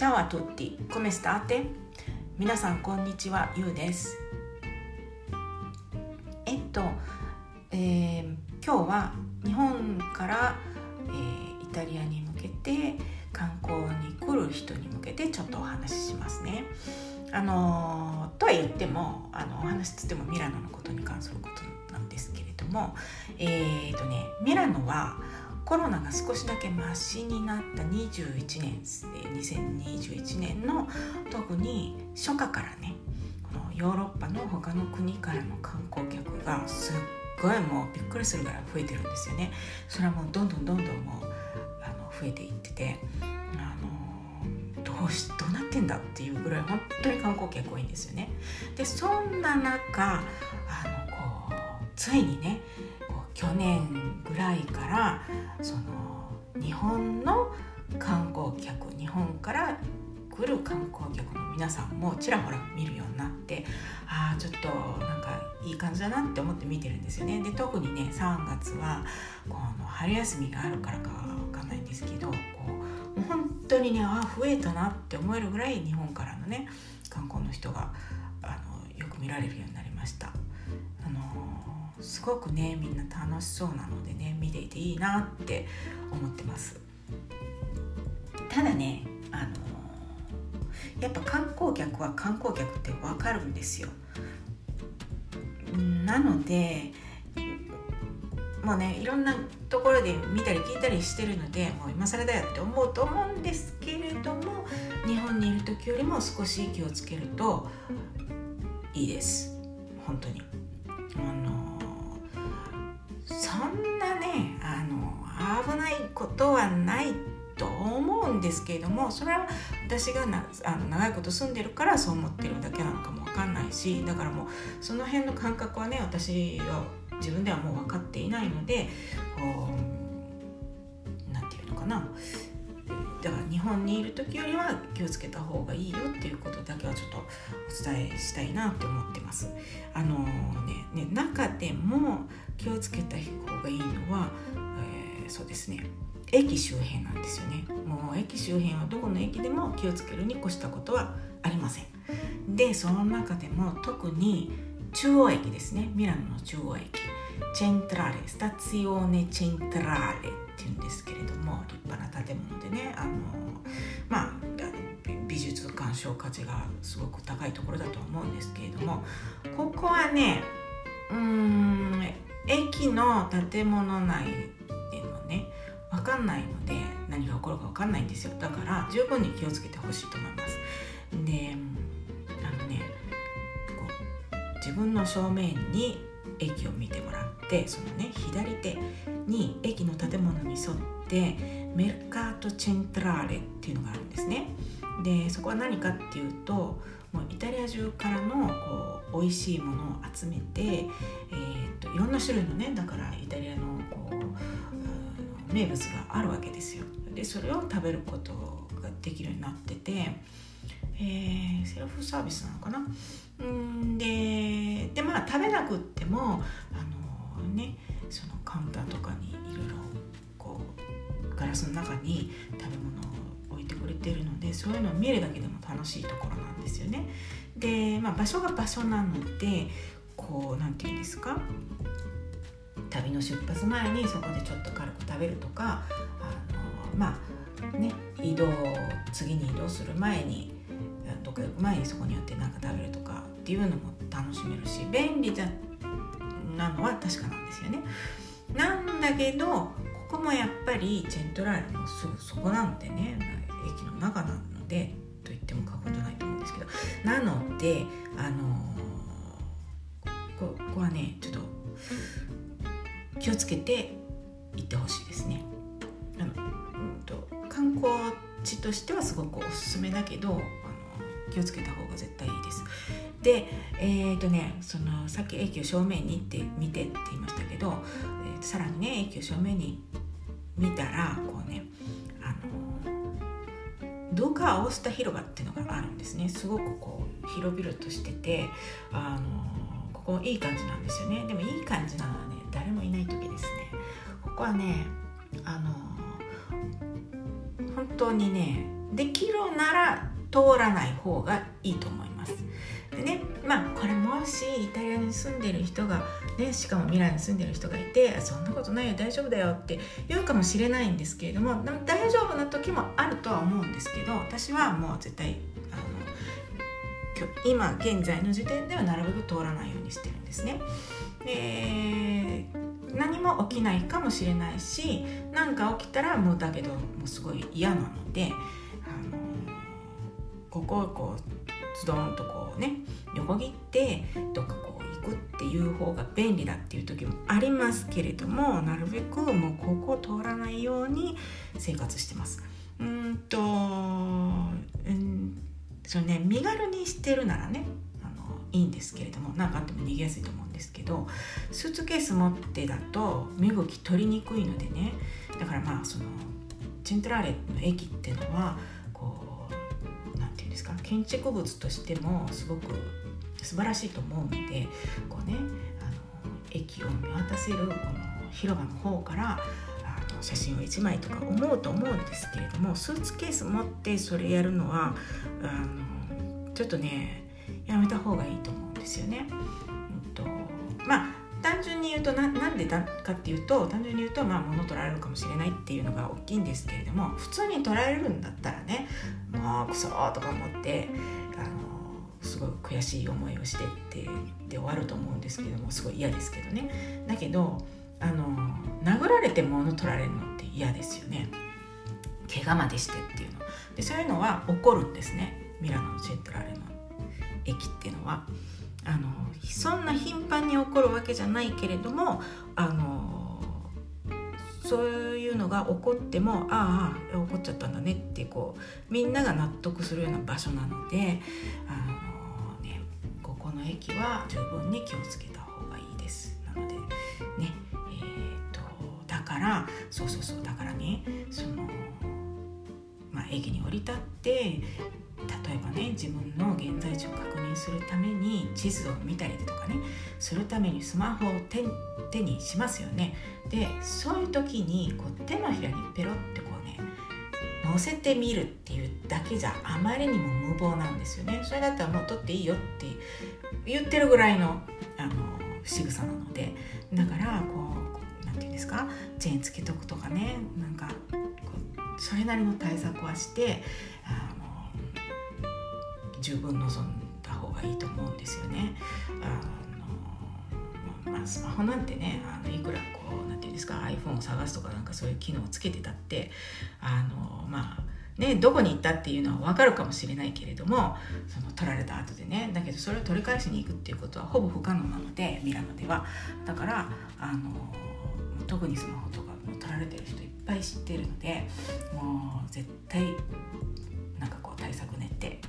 チャワトッティ、コメスターテ皆さんこんにちは、ゆうです。えっと、えー、今日は日本から、えー、イタリアに向けて観光に来る人に向けてちょっとお話ししますね。あのとは言ってもあのお話つってもミラノのことに関することなんですけれどもえっ、ー、とねミラノはコロナが少しだけマシになった21年2021年の特に初夏からねこのヨーロッパの他の国からの観光客がすっごいもうびっくりするぐらい増えてるんですよね。それはもうどんどんどんどんもうあの増えていっててあのどうしどうなってんだっていうぐらい本当に観光客多いんですよね。でそんな中あのこうついにね去年ぐらいからその日本の観光客日本から来る観光客の皆さんもちらほら見るようになってああちょっとなんかいい感じだなって思って見てるんですよねで特にね3月はこの春休みがあるからかわかんないんですけどこう本当にねああ増えたなって思えるぐらい日本からのね観光の人があのよく見られるようになりました。すごくねみんな楽しそうなのでね見ていていいなって思ってます。ただねあのやっぱ観光客は観光客って分かるんですよ。なのでもうねいろんなところで見たり聞いたりしてるのでもう今更だよって思うと思うんですけれども日本にいる時よりも少し気をつけるといいです。本当に。あのそんなねあの危ないことはないと思うんですけれどもそれは私がなあの長いこと住んでるからそう思ってるだけなのかも分かんないしだからもうその辺の感覚はね私は自分ではもう分かっていないのでこう何て言うのかな。だから日本にいる時よりは気をつけた方がいいよっていうことだけはちょっとお伝えしたいなって思ってます。あのねね中でも気をつけた方がいいのは、えー、そうですね駅周辺なんですよね。もう駅周辺はどこの駅でも気をつけるに越したことはありません。でその中でも特に中央駅ですねミラノの中央駅チェントラーレスタツィオーネチェントラーレていうんですけれども立派な建物でねあのまあ美術鑑賞価値がすごく高いところだと思うんですけれどもここはねうん駅の建物内でもね分かんないので何が起こるか分かんないんですよだから十分に気をつけてほしいと思います。であのねこう自分の正面に駅を見てもらってそのね左手に駅の建物に沿ってメルカート・チェントラーレっていうのがあるんですね。でそこは何かっていうともうイタリア中からのこう美味しいものを集めて、えーと、いろんな種類のねだからイタリアのこう名物があるわけですよ。でそれを食べることができるようになってて、えー、セルフサービスなのかな？うんででまあ食べなくってもあのねそのカウンターとかにいろいろこうガラスの中に食べ物を置いてくれてるのでそういうのを見るだけでも楽しいところなんですよね。で、まあ、場所が場所なのでこう何て言うんですか？旅の出発前にそこでちょっと軽く食べるとかあのまあね移動次に移動する前にどっか前にそこに寄って何か食べるとかっていうのも楽しめるし便利だなのは確かなんですよね。なんだけどここもやっぱりチェントラーレのすぐそこなのでね駅の中なのでと言っても過言じゃないと思うんですけどなのであのここはねちょっと気をつけて行ってほしいですね。あのうんと観光地としてはすごくおすすめだけど気をつけた方が絶対いいです。でえっ、ー、とねそのさっき駅を正面にって見てって言いましたけど、えー、さらにね駅を正面に見たらこうねあのドカアオスタ広場っていうのがあるんですね。すごくこう広々としててあのここいい感じなんですよね。でもいい感じなのはね誰もいない時ですね。ここはねあの本当にねできるなら通らない方がいいと思います。でねまあこれもしイタリアに住んでる人が、ね、しかもミラノに住んでる人がいてそんなことないよ大丈夫だよって言うかもしれないんですけれども大丈夫な時もあるとは思うんですけど私はもう絶対あの今現在の時点ではなるべく通らないようにしてるんですね。で何も起きないかもしれないし何か起きたらもうだけどもうすごい嫌なのでここをこうズドンとこうね横切ってどっかこう行くっていう方が便利だっていう時もありますけれどもなるべくもうここを通らないように生活してます。うんとうんそれね身軽にしてるならねあのいいんですけれども何かあっても逃げやすいと思うんですけどスーツケース持ってだと身動き取りにくいのでねだからまあそのチェントラーレの駅っていうのはですか？建築物としてもすごく素晴らしいと思うのでこうねあの駅を見渡せるこの広場の方からあの写真を1枚とか思うと思うんですけれどもスーツケース持ってそれやるのはあのちょっとねやめた方がいいと思うんですよね。うんとまあ単純に言うとなんでだかっていうと単純に言うとまあ物取られるかもしれないっていうのが大きいんですけれども普通に捉えるんだったらねもうクソとか思ってあのすごい悔しい思いをしてってで終わると思うんですけどもすごい嫌ですけどね。だけどあの殴られて物取られるのって嫌ですよね。怪我までしてっていうの。でそういうのは起こるんですね。ミラノのチェントラレの駅っていうのは。あのそんな頻繁に起こるわけじゃないけれどもあのそういうのが起こってもああ起こっちゃったんだねってこうみんなが納得するような場所なのであの、ね、ここの駅は十分に気をつけた方がいいです。なのでねえーと、だからそうそうそうだからねその、まあ、駅に降り立って例えばね自分の現在地を確認するために地図を見たりとかねするためにスマホを手にしますよね。でそういう時にこう手のひらにペロってこうね乗せてみるっていうだけじゃあまりにも無謀なんですよね。それだったらもう取っていいよって言ってるぐらいのあの仕草なので。だからこう何て言うんですか？チェーンつけとくとかね。なんかそれなりの対策はしてあ十分望んだ方がいいと思うんですよね。あのまあ、スマホなんてねあのいくらこう何て言うんですか iPhone を探すとかなんかそういう機能をつけてたってあのまあね、どこに行ったっていうのは分かるかもしれないけれどもその取られた後でねだけどそれを取り返しに行くっていうことはほぼ不可能なのでミラノではだからあの特にスマホとかも取られてる人いっぱい知ってるのでもう絶対なんかこう対策練って。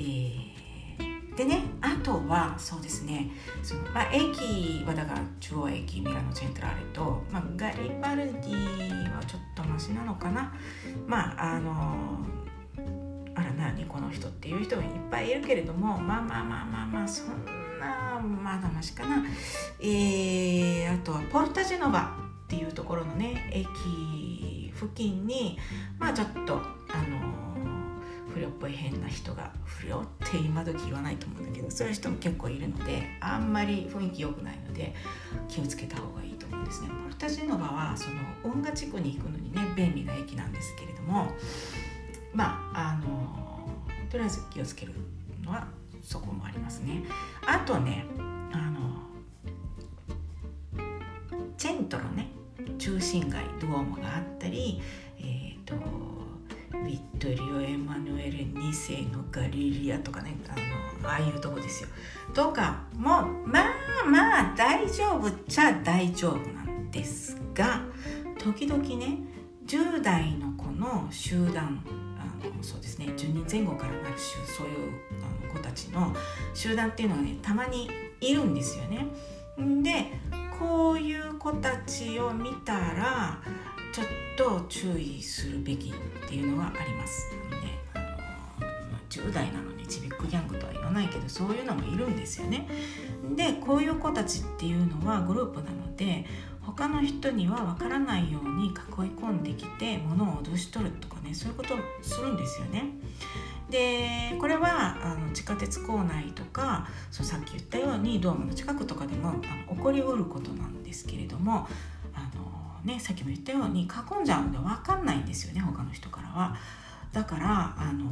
えー、でねあとはそうですね。その、まあ、駅はだから中央駅ミラノ・チェントラーレと、まあ、ガリバルディはちょっとマシなのかな。まああのあら何この人っていう人がいっぱいいるけれどもまあまあまあまあまあそんなまだましかな。えー、あとはポルタジェノバっていうところのね駅付近にまあちょっとあの不良っぽい変な人が不良って今時言わないと思うんだけどそういう人も結構いるのであんまり雰囲気良くないので気をつけた方がいいと思うんですね。ポルタジェノバはその運河地区に行くのにね便利な駅なんですけれどもまああのとりあえず気をつけるのはそこもありますね。あとねあのチェントロね中心街ドゥオモがあったり、ビットリオ・エマヌエル2世のガリリアとかねあのああいうとこですよ。とかもまあまあ大丈夫っちゃ大丈夫なんですが時々ね10代の子の集団あのそうですね10人前後からなるそういうあの子たちの集団っていうのがねたまにいるんですよね。でこういう子たちを見たらちょっと注意するべきっていうのはあります。ね、10代なのにちびっこギャングとは言わないけどそういうのもいるんですよね。でこういう子たちっていうのはグループなので他の人には分からないように囲い込んできて物を脅し取るとかねそういうことをするんですよね。でこれはあの地下鉄構内とかそうさっき言ったようにドームの近くとかでもあの起こりうることなんですけれども、ね、さっきも言ったように囲んじゃうので分かんないんですよね他の人からは。だからあの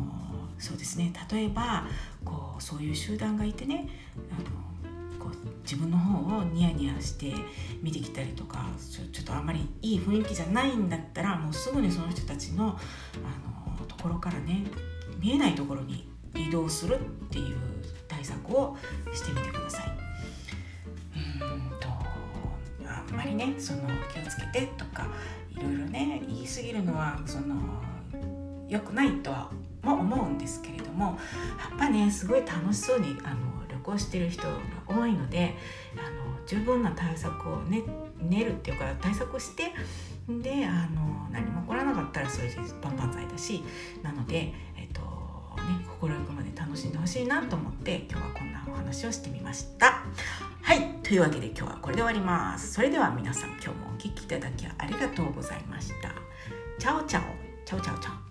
そうですね例えばこうそういう集団がいてねあのこう自分の方をニヤニヤして見てきたりとかちょっとあんまりいい雰囲気じゃないんだったらもうすぐにその人たちのあのところからね見えないところに移動するっていう対策をしてみてください。ねその気をつけてとかいろいろね言い過ぎるのはその良くないとは思うんですけれどもやっぱねすごい楽しそうにあの旅行してる人が多いのであの十分な対策をね練るっていうか対策してであの何も起こらなかったらそれで万々歳だしなので、えっとね、心ゆくまで楽しんでほしいなと思って今日はこんなお話をしてみました。というわけで今日はこれで終わります。それでは皆さん今日もお聴きいただきありがとうございました。チャオチャオチャオチャオチャオ